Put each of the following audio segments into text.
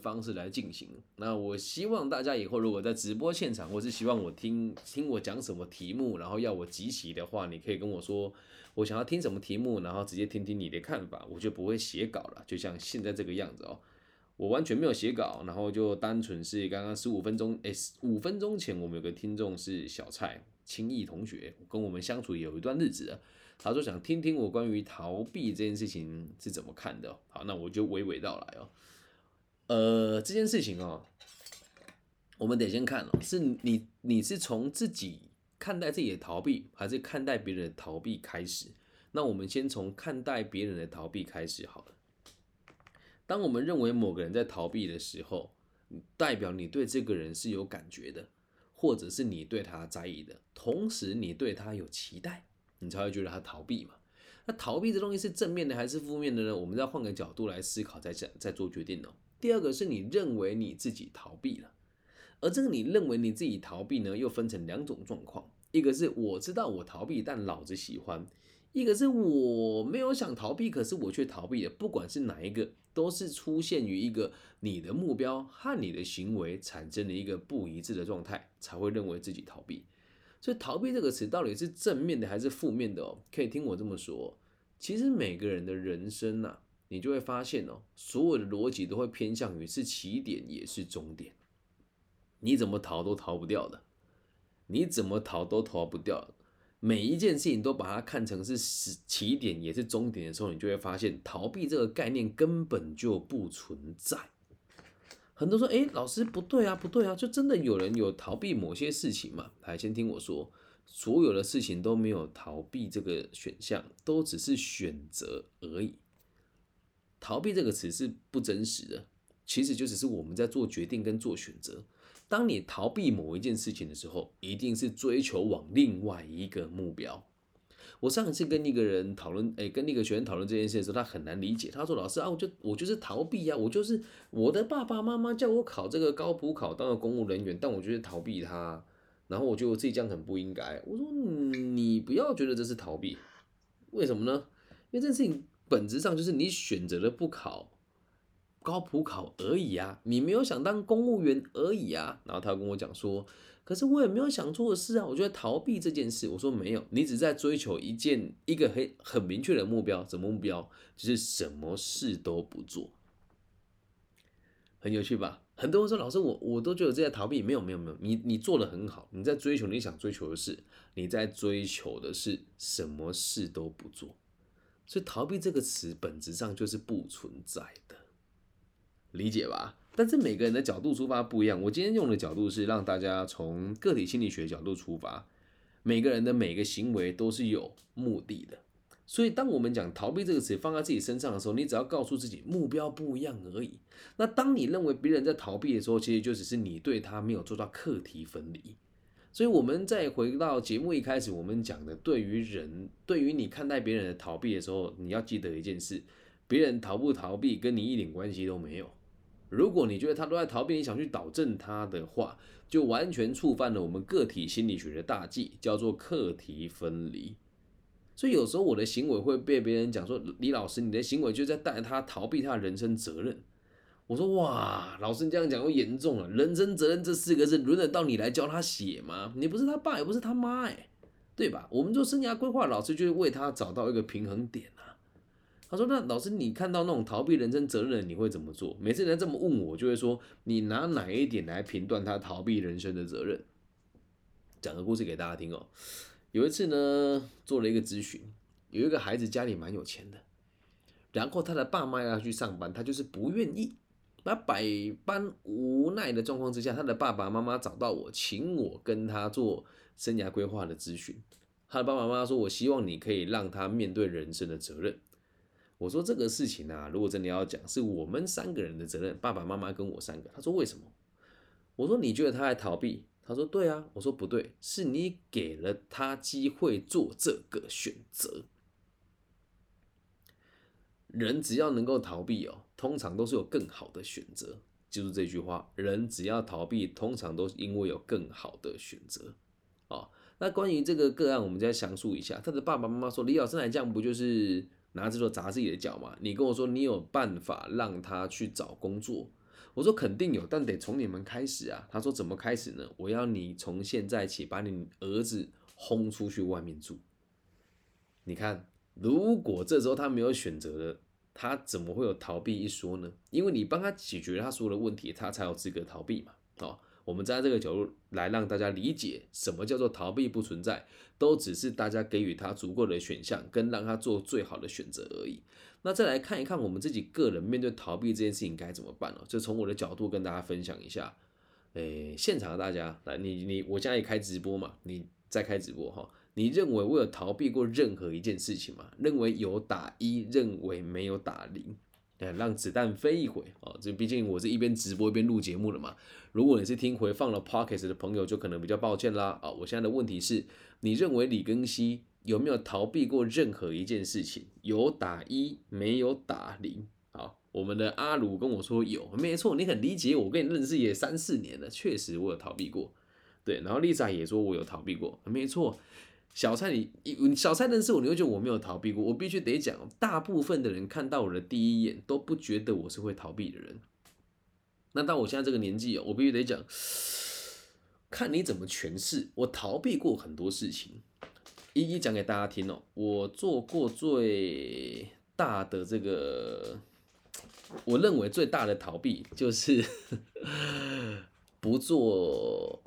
方式来进行。那我希望大家以后如果在直播现场，或是希望我听听我讲什么题目，然后要我集齐的话，你可以跟我说我想要听什么题目，然后直接听听你的看法，我就不会写稿了，就像现在这个样子哦。我完全没有写稿，然后就单纯是刚刚十五分钟，哎，五分钟前我们有个听众是小蔡轻易同学，跟我们相处有一段日子了，他说想听听我关于逃避这件事情是怎么看的。好，那我就娓娓道来哦。呃，这件事情哦，我们得先看哦，是你你是从自己看待自己的逃避，还是看待别人的逃避开始？那我们先从看待别人的逃避开始好了。当我们认为某个人在逃避的时候，代表你对这个人是有感觉的，或者是你对他在意的，同时你对他有期待，你才会觉得他逃避嘛。那逃避这东西是正面的还是负面的呢？我们再换个角度来思考，再再再做决定哦。第二个是你认为你自己逃避了，而这个你认为你自己逃避呢，又分成两种状况，一个是我知道我逃避，但老子喜欢。一个是我没有想逃避，可是我却逃避了。不管是哪一个，都是出现于一个你的目标和你的行为产生了一个不一致的状态，才会认为自己逃避。所以，逃避这个词到底是正面的还是负面的哦？可以听我这么说，其实每个人的人生呐，你就会发现哦，所有的逻辑都会偏向于是起点也是终点，你怎么逃都逃不掉的，你怎么逃都逃不掉。每一件事情都把它看成是始起点也是终点的时候，你就会发现逃避这个概念根本就不存在。很多说，哎，老师不对啊，不对啊，就真的有人有逃避某些事情嘛？来，先听我说，所有的事情都没有逃避这个选项，都只是选择而已。逃避这个词是不真实的，其实就只是我们在做决定跟做选择。当你逃避某一件事情的时候，一定是追求往另外一个目标。我上一次跟一个人讨论，哎，跟那个学生讨论这件事的时候，他很难理解。他说：“老师啊，我就我就是逃避呀，我就是我的爸爸妈妈叫我考这个高普考当个公务人员，但我就是逃避他，然后我觉得我自己这样很不应该。”我说：“你不要觉得这是逃避，为什么呢？因为这件事情本质上就是你选择了不考。”高普考而已啊，你没有想当公务员而已啊。然后他跟我讲说，可是我也没有想做的事啊。我觉得逃避这件事，我说没有，你只在追求一件一个很很明确的目标，什么目标？就是什么事都不做。很有趣吧？很多人说老师，我我都觉得这在逃避，没有没有没有，你你做的很好，你在追求你想追求的事，你在追求的是什么事都不做。所以逃避这个词本质上就是不存在的。理解吧，但是每个人的角度出发不一样。我今天用的角度是让大家从个体心理学角度出发，每个人的每个行为都是有目的的。所以，当我们讲逃避这个词放在自己身上的时候，你只要告诉自己目标不一样而已。那当你认为别人在逃避的时候，其实就只是你对他没有做到课题分离。所以，我们再回到节目一开始我们讲的，对于人，对于你看待别人的逃避的时候，你要记得一件事：别人逃不逃避跟你一点关系都没有。如果你觉得他都在逃避，你想去导正他的话，就完全触犯了我们个体心理学的大忌，叫做课题分离。所以有时候我的行为会被别人讲说：“李老师，你的行为就在带他逃避他人生责任。”我说：“哇，老师你这样讲又严重了。人生责任这四个字轮得到你来教他写吗？你不是他爸，也不是他妈，哎，对吧？我们做生涯规划老师就是为他找到一个平衡点啊。”他说：“那老师，你看到那种逃避人生责任，你会怎么做？每次人家这么问我，就会说：你拿哪一点来评断他逃避人生的责任？讲个故事给大家听哦。有一次呢，做了一个咨询，有一个孩子家里蛮有钱的，然后他的爸妈要去上班，他就是不愿意。那百般无奈的状况之下，他的爸爸妈妈找到我，请我跟他做生涯规划的咨询。他的爸爸妈妈说：我希望你可以让他面对人生的责任。”我说这个事情啊，如果真的要讲，是我们三个人的责任，爸爸妈妈跟我三个。他说为什么？我说你觉得他在逃避？他说对啊。我说不对，是你给了他机会做这个选择。人只要能够逃避哦，通常都是有更好的选择。记住这句话：人只要逃避，通常都是因为有更好的选择。哦，那关于这个个案，我们再详述一下。他的爸爸妈妈说：“李老师来讲，不就是？”拿着说砸自己的脚吗？你跟我说你有办法让他去找工作，我说肯定有，但得从你们开始啊。他说怎么开始呢？我要你从现在起把你儿子轰出去外面住。你看，如果这时候他没有选择了，他怎么会有逃避一说呢？因为你帮他解决他所有的问题，他才有资格逃避嘛。哦，我们站在这个角度来让大家理解什么叫做逃避不存在，都只是大家给予他足够的选项，跟让他做最好的选择而已。那再来看一看我们自己个人面对逃避这件事情该怎么办呢？就从我的角度跟大家分享一下。诶，现场的大家来，你你我现在也开直播嘛，你在开直播哈。你认为我有逃避过任何一件事情吗？认为有打一，认为没有打零，哎，让子弹飞一回哦。这毕竟我是一边直播一边录节目的嘛。如果你是听回放了 Pocket 的朋友，就可能比较抱歉啦啊。我现在的问题是，你认为李庚希有没有逃避过任何一件事情？有打一，没有打零。好，我们的阿鲁跟我说有，没错，你很理解我，跟你认识也三四年了，确实我有逃避过。对，然后丽莎也说我有逃避过，没错。小蔡，你小蔡认识我，你会觉得我没有逃避过。我必须得讲，大部分的人看到我的第一眼都不觉得我是会逃避的人。那到我现在这个年纪哦，我必须得讲，看你怎么诠释。我逃避过很多事情，一一讲给大家听哦。我做过最大的这个，我认为最大的逃避就是 不做，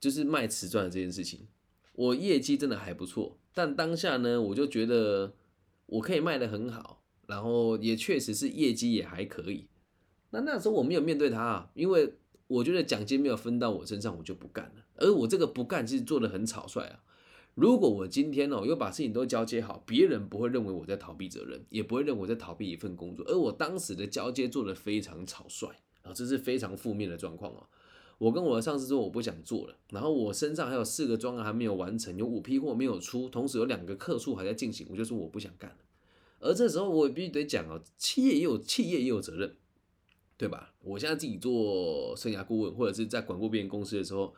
就是卖瓷砖这件事情。我业绩真的还不错，但当下呢，我就觉得我可以卖得很好，然后也确实是业绩也还可以。那那时候我没有面对他，啊因为我觉得奖金没有分到我身上，我就不干了。而我这个不干其实做的很草率啊。如果我今天哦又把事情都交接好，别人不会认为我在逃避责任，也不会认为我在逃避一份工作。而我当时的交接做的非常草率啊，这是非常负面的状况哦。我跟我的上司说我不想做了，然后我身上还有四个专案还没有完成，有五批货没有出，同时有两个客数还在进行，我就说我不想干了。而这时候我也必须得讲哦，企业也有企业也有责任，对吧？我现在自己做生涯顾问或者是在管过别人公司的时候，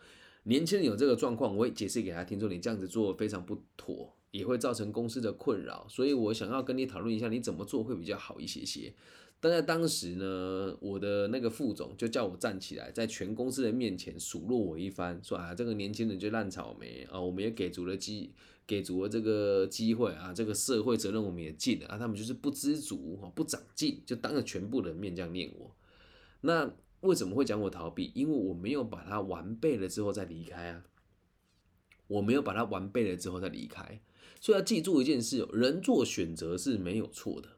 年轻人有这个状况，我会解释给他听，说你这样子做非常不妥，也会造成公司的困扰，所以我想要跟你讨论一下，你怎么做会比较好一些些。但在当时呢，我的那个副总就叫我站起来，在全公司的面前数落我一番，说啊，这个年轻人就烂草莓啊，我们也给足了机，给足了这个机会啊，这个社会责任我们也尽了啊，他们就是不知足不长进，就当着全部的面这样念我。那为什么会讲我逃避？因为我没有把它完备了之后再离开啊，我没有把它完备了之后再离开，所以要记住一件事：人做选择是没有错的。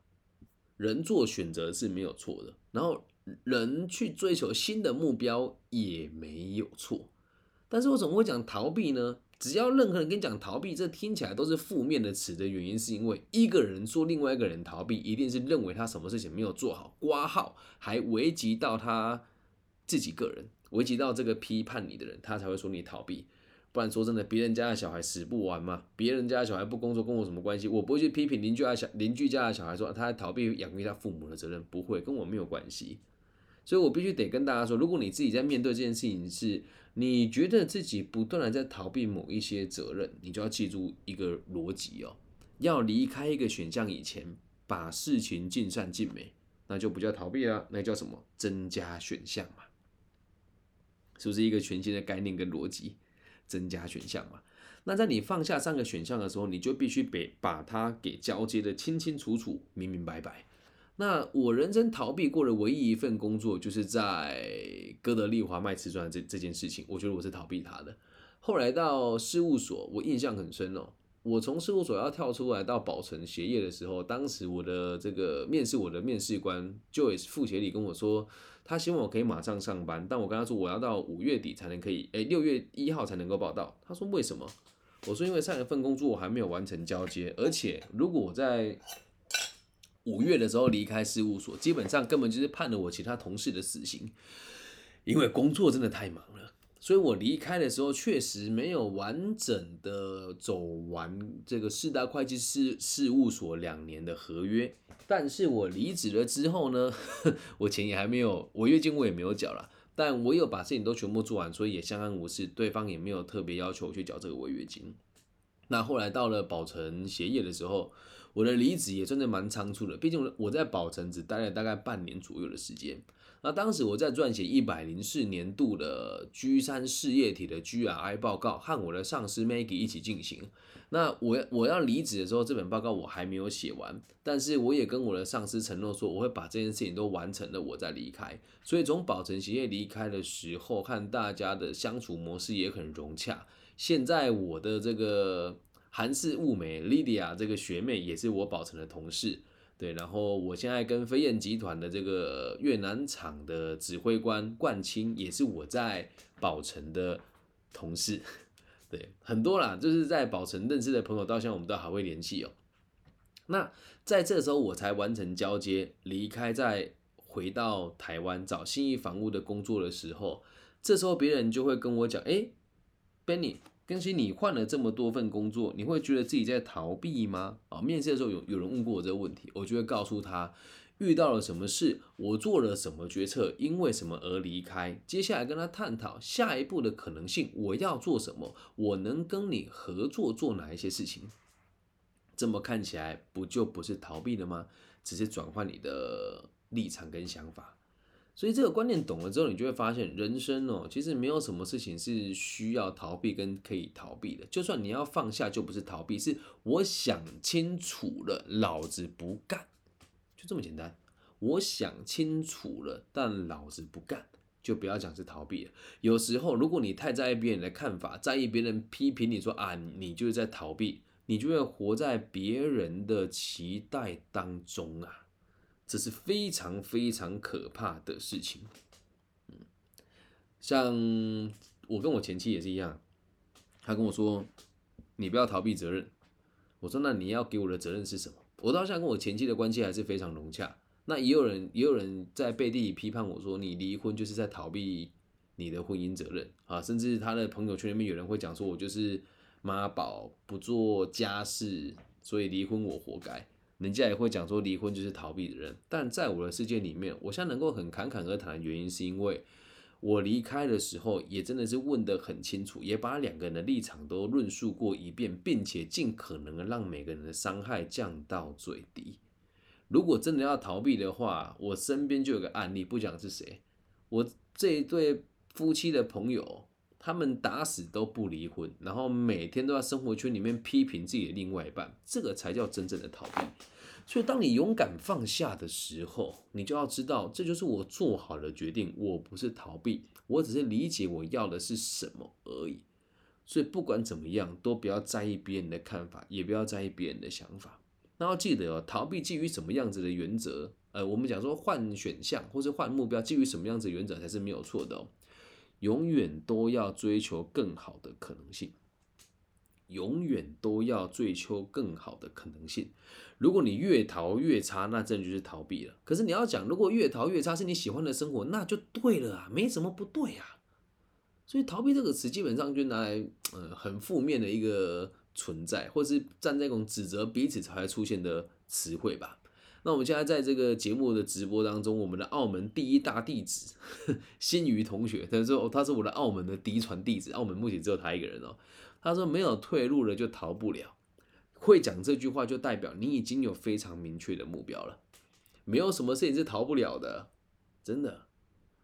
人做选择是没有错的，然后人去追求新的目标也没有错，但是我怎么会讲逃避呢？只要任何人跟你讲逃避，这听起来都是负面的词的原因，是因为一个人说另外一个人逃避，一定是认为他什么事情没有做好，挂号还危及到他自己个人，危及到这个批判你的人，他才会说你逃避。不然说真的，别人家的小孩死不完嘛？别人家的小孩不工作跟我什么关系？我不会去批评邻居家小邻居家的小孩说他逃避养育他父母的责任，不会跟我没有关系。所以我必须得跟大家说，如果你自己在面对这件事情是，你觉得自己不断的在逃避某一些责任，你就要记住一个逻辑哦，要离开一个选项以前，把事情尽善尽美，那就不叫逃避了，那叫什么？增加选项嘛，是不是一个全新的概念跟逻辑？增加选项嘛？那在你放下三个选项的时候，你就必须给把它给交接的清清楚楚、明明白白。那我人生逃避过的唯一一份工作，就是在哥德利华卖瓷砖这这件事情，我觉得我是逃避它的。后来到事务所，我印象很深哦。我从事务所要跳出来到宝成鞋业的时候，当时我的这个面试我的面试官 Joyce 副协理跟我说。他希望我可以马上上班，但我跟他说我要到五月底才能可以，哎，六月一号才能够报到。他说为什么？我说因为上一份工作我还没有完成交接，而且如果我在五月的时候离开事务所，基本上根本就是判了我其他同事的死刑，因为工作真的太忙。所以我离开的时候确实没有完整的走完这个四大会计师事务所两年的合约，但是我离职了之后呢，我钱也还没有，违约金我也没有缴了，但我有把事情都全部做完，所以也相安无事，对方也没有特别要求我去缴这个违约金。那后来到了宝城协业的时候，我的离职也真的蛮仓促的，毕竟我在宝城只待了大概半年左右的时间。那当时我在撰写一百零四年度的 G 三事业体的 GRI 报告，和我的上司 Maggie 一起进行。那我我要离职的时候，这本报告我还没有写完，但是我也跟我的上司承诺说，我会把这件事情都完成了，我再离开。所以从宝成鞋业离开的时候，和大家的相处模式也很融洽。现在我的这个韩式物美 Lydia 这个学妹也是我宝城的同事，对。然后我现在跟飞燕集团的这个越南厂的指挥官冠清也是我在宝城的同事。对，很多啦，就是在宝城认识的朋友，到现在我们都还会联系哦。那在这时候，我才完成交接，离开，再回到台湾找新义房屋的工作的时候，这时候别人就会跟我讲：“哎，Benny，更新你换了这么多份工作，你会觉得自己在逃避吗？”啊，面试的时候有有人问过我这个问题，我就会告诉他。遇到了什么事，我做了什么决策，因为什么而离开？接下来跟他探讨下一步的可能性，我要做什么？我能跟你合作做哪一些事情？这么看起来，不就不是逃避了吗？只是转换你的立场跟想法。所以这个观念懂了之后，你就会发现，人生哦，其实没有什么事情是需要逃避跟可以逃避的。就算你要放下，就不是逃避，是我想清楚了，老子不干。就这么简单，我想清楚了，但老子不干，就不要讲是逃避了。有时候，如果你太在意别人的看法，在意别人批评你说啊，你就是在逃避，你就会活在别人的期待当中啊，这是非常非常可怕的事情。嗯，像我跟我前妻也是一样，他跟我说，你不要逃避责任。我说，那你要给我的责任是什么？我到现在跟我前妻的关系还是非常融洽。那也有人也有人在背地里批判我说，你离婚就是在逃避你的婚姻责任啊！甚至他的朋友圈里面有人会讲说，我就是妈宝，不做家事，所以离婚我活该。人家也会讲说，离婚就是逃避的人。但在我的世界里面，我现在能够很侃侃而谈的原因，是因为。我离开的时候，也真的是问得很清楚，也把两个人的立场都论述过一遍，并且尽可能的让每个人的伤害降到最低。如果真的要逃避的话，我身边就有个案例，不讲是谁，我这一对夫妻的朋友，他们打死都不离婚，然后每天都在生活圈里面批评自己的另外一半，这个才叫真正的逃避。所以，当你勇敢放下的时候，你就要知道，这就是我做好的决定。我不是逃避，我只是理解我要的是什么而已。所以，不管怎么样，都不要在意别人的看法，也不要在意别人的想法。那要记得哦，逃避基于什么样子的原则？呃，我们讲说换选项或是换目标，基于什么样子原则才是没有错的哦。永远都要追求更好的可能性。永远都要追求更好的可能性。如果你越逃越差，那真的就是逃避了。可是你要讲，如果越逃越差是你喜欢的生活，那就对了啊，没什么不对啊。所以逃避这个词基本上就拿来，呃，很负面的一个存在，或是站在一种指责彼此才会出现的词汇吧。那我们现在在这个节目的直播当中，我们的澳门第一大弟子 新余同学，他说他是我的澳门的嫡传弟子，澳门目前只有他一个人哦。他说：“没有退路了就逃不了。”会讲这句话就代表你已经有非常明确的目标了。没有什么事情是逃不了的，真的。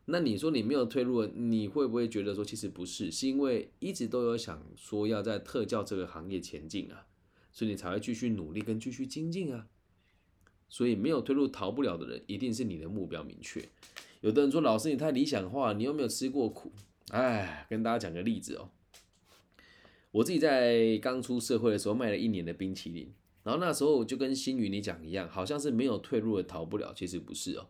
那你说你没有退路，你会不会觉得说其实不是？是因为一直都有想说要在特教这个行业前进啊，所以你才会继续努力跟继续精进啊。所以没有退路逃不了的人，一定是你的目标明确。有的人说：“老师，你太理想化，你有没有吃过苦？”哎，跟大家讲个例子哦。我自己在刚出社会的时候卖了一年的冰淇淋，然后那时候就跟新宇你讲一样，好像是没有退路的逃不了，其实不是哦。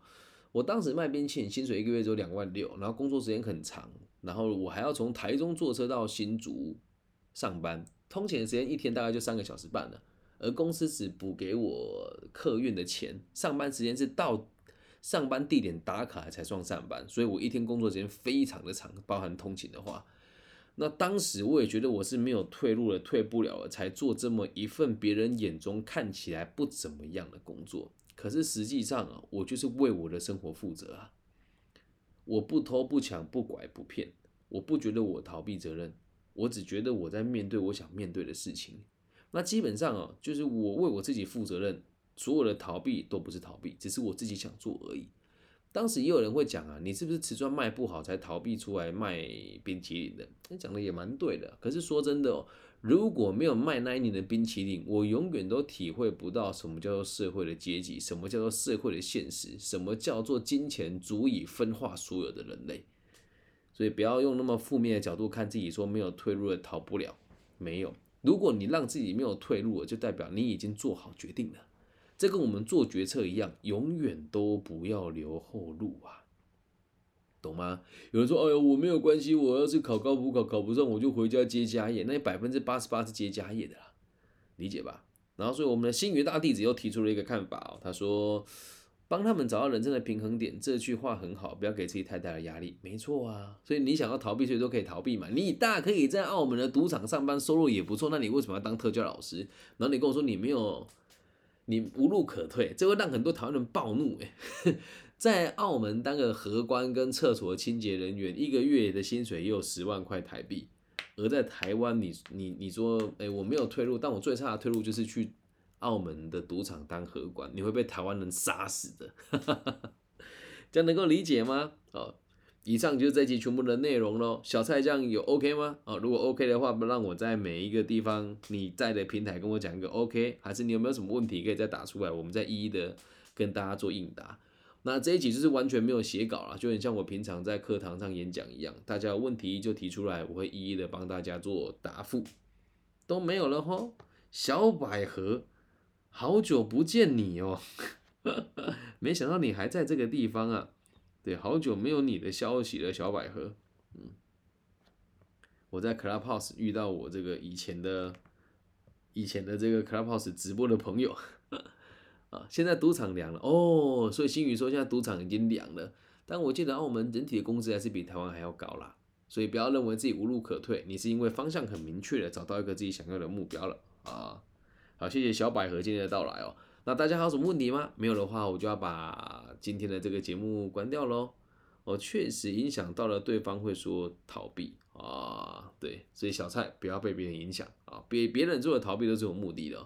我当时卖冰淇淋，薪水一个月只有两万六，然后工作时间很长，然后我还要从台中坐车到新竹上班，通勤的时间一天大概就三个小时半了，而公司只补给我客运的钱，上班时间是到上班地点打卡才算上班，所以我一天工作时间非常的长，包含通勤的话。那当时我也觉得我是没有退路了，退不了了，才做这么一份别人眼中看起来不怎么样的工作。可是实际上啊，我就是为我的生活负责啊。我不偷不抢不拐不骗，我不觉得我逃避责任，我只觉得我在面对我想面对的事情。那基本上啊，就是我为我自己负责任，所有的逃避都不是逃避，只是我自己想做而已。当时也有人会讲啊，你是不是瓷砖卖不好才逃避出来卖冰淇淋的？你讲的也蛮对的。可是说真的哦，如果没有卖那一年的冰淇淋，我永远都体会不到什么叫做社会的阶级，什么叫做社会的现实，什么叫做金钱足以分化所有的人类。所以不要用那么负面的角度看自己，说没有退路的逃不了。没有，如果你让自己没有退路了，就代表你已经做好决定了。这跟我们做决策一样，永远都不要留后路啊，懂吗？有人说：“哎呦，我没有关系，我要是考高补考考不上，我就回家接家业。”那百分之八十八是接家业的啦，理解吧？然后，所以我们的星云大弟子又提出了一个看法哦，他说：“帮他们找到人生的平衡点。”这句话很好，不要给自己太大的压力。没错啊，所以你想要逃避，所以都可以逃避嘛。你大可以在澳门的赌场上班，收入也不错，那你为什么要当特教老师？然后你跟我说你没有。你无路可退，这会让很多台湾人暴怒。哎，在澳门当个荷官跟厕所清洁人员，一个月的薪水也有十万块台币。而在台湾，你你你说，哎，我没有退路，但我最差的退路就是去澳门的赌场当荷官，你会被台湾人杀死的。这样能够理解吗？哦。以上就是这期全部的内容喽。小菜酱有 OK 吗？哦，如果 OK 的话，不让我在每一个地方你在的平台跟我讲一个 OK，还是你有没有什么问题可以再打出来，我们再一一的跟大家做应答。那这一集就是完全没有写稿了，就很像我平常在课堂上演讲一样，大家有问题就提出来，我会一一的帮大家做答复。都没有了吼，小百合，好久不见你哦，没想到你还在这个地方啊。对，好久没有你的消息了，小百合。嗯，我在 Clubhouse 遇到我这个以前的、以前的这个 Clubhouse 直播的朋友 啊，现在赌场凉了哦，所以新宇说现在赌场已经凉了。但我记得澳门整体的工资还是比台湾还要高啦，所以不要认为自己无路可退，你是因为方向很明确的找到一个自己想要的目标了啊。好，谢谢小百合今天的到来哦。那大家还有什么问题吗？没有的话，我就要把今天的这个节目关掉喽。我确实影响到了对方，会说逃避啊，对，所以小蔡不要被别人影响啊，别别人做的逃避都是有目的的。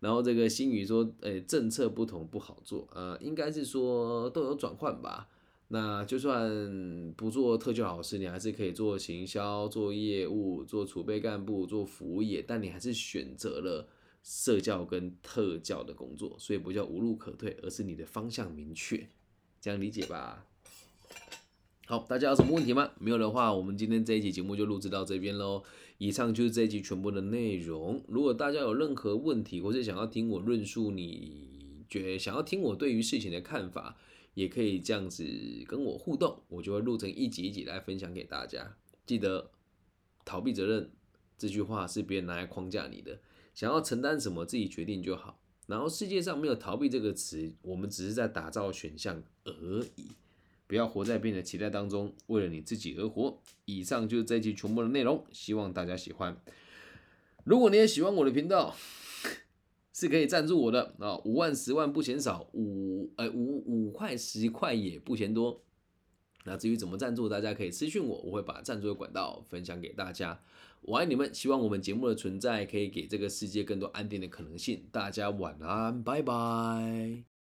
然后这个新宇说，诶，政策不同不好做，呃，应该是说都有转换吧。那就算不做特教老师，你还是可以做行销、做业务、做储备干部、做服务业，但你还是选择了。社教跟特教的工作，所以不叫无路可退，而是你的方向明确，这样理解吧？好，大家有什么问题吗？没有的话，我们今天这一集节目就录制到这边喽。以上就是这一集全部的内容。如果大家有任何问题，或是想要听我论述，你觉得想要听我对于事情的看法，也可以这样子跟我互动，我就会录成一集一集来分享给大家。记得逃避责任这句话是别人拿来框架你的。想要承担什么，自己决定就好。然后世界上没有逃避这个词，我们只是在打造选项而已。不要活在别人的期待当中，为了你自己而活。以上就是这一期全部的内容，希望大家喜欢。如果你也喜欢我的频道，是可以赞助我的啊，五万、十万不嫌少，五呃五五块、十块也不嫌多。那至于怎么赞助，大家可以私信我，我会把赞助的管道分享给大家。我爱你们，希望我们节目的存在可以给这个世界更多安定的可能性。大家晚安，拜拜。